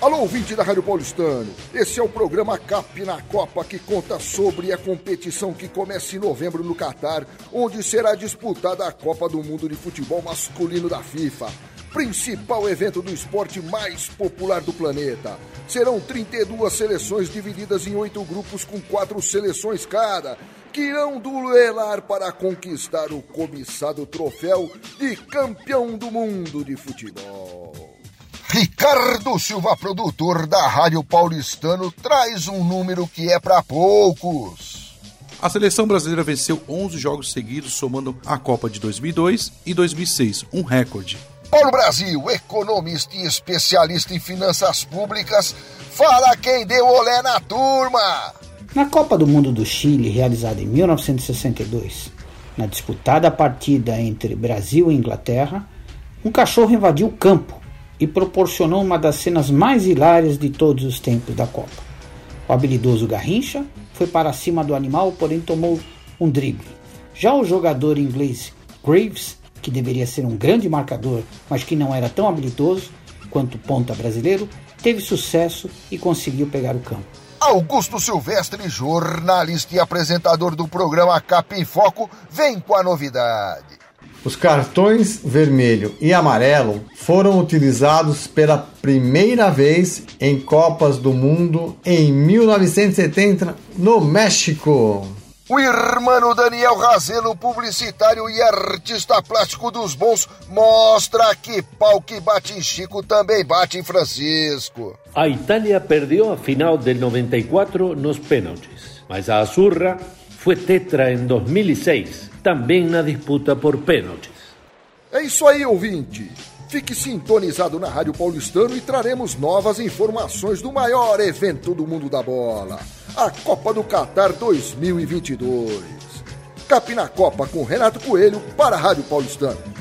Alô, ouvinte da Rádio Paulistano. Esse é o programa CAP na Copa, que conta sobre a competição que começa em novembro no Catar, onde será disputada a Copa do Mundo de Futebol Masculino da FIFA. Principal evento do esporte mais popular do planeta. Serão 32 seleções divididas em oito grupos com quatro seleções cada, que irão duelar para conquistar o cobiçado troféu de campeão do mundo de futebol. Ricardo Silva, produtor da Rádio Paulistano, traz um número que é para poucos. A seleção brasileira venceu 11 jogos seguidos, somando a Copa de 2002 e 2006, um recorde. Paulo Brasil, economista e especialista em finanças públicas, fala quem deu olé na turma. Na Copa do Mundo do Chile, realizada em 1962, na disputada partida entre Brasil e Inglaterra, um cachorro invadiu o campo e proporcionou uma das cenas mais hilárias de todos os tempos da Copa. O habilidoso Garrincha foi para cima do animal, porém tomou um drible. Já o jogador inglês Graves, que deveria ser um grande marcador, mas que não era tão habilidoso quanto o ponta brasileiro, teve sucesso e conseguiu pegar o campo. Augusto Silvestre, jornalista e apresentador do programa Capim Foco, vem com a novidade. Os cartões vermelho e amarelo foram utilizados pela primeira vez em Copas do Mundo em 1970 no México. O irmão Daniel Razelo, publicitário e artista plástico dos bons, mostra que pau que bate em Chico também bate em Francisco. A Itália perdeu a final del 94 nos pênaltis, mas a Azurra foi tetra em 2006 também na disputa por pênaltis. É isso aí, ouvinte. Fique sintonizado na Rádio Paulistano e traremos novas informações do maior evento do mundo da bola, a Copa do Catar 2022. Capina Copa com Renato Coelho para a Rádio Paulistano.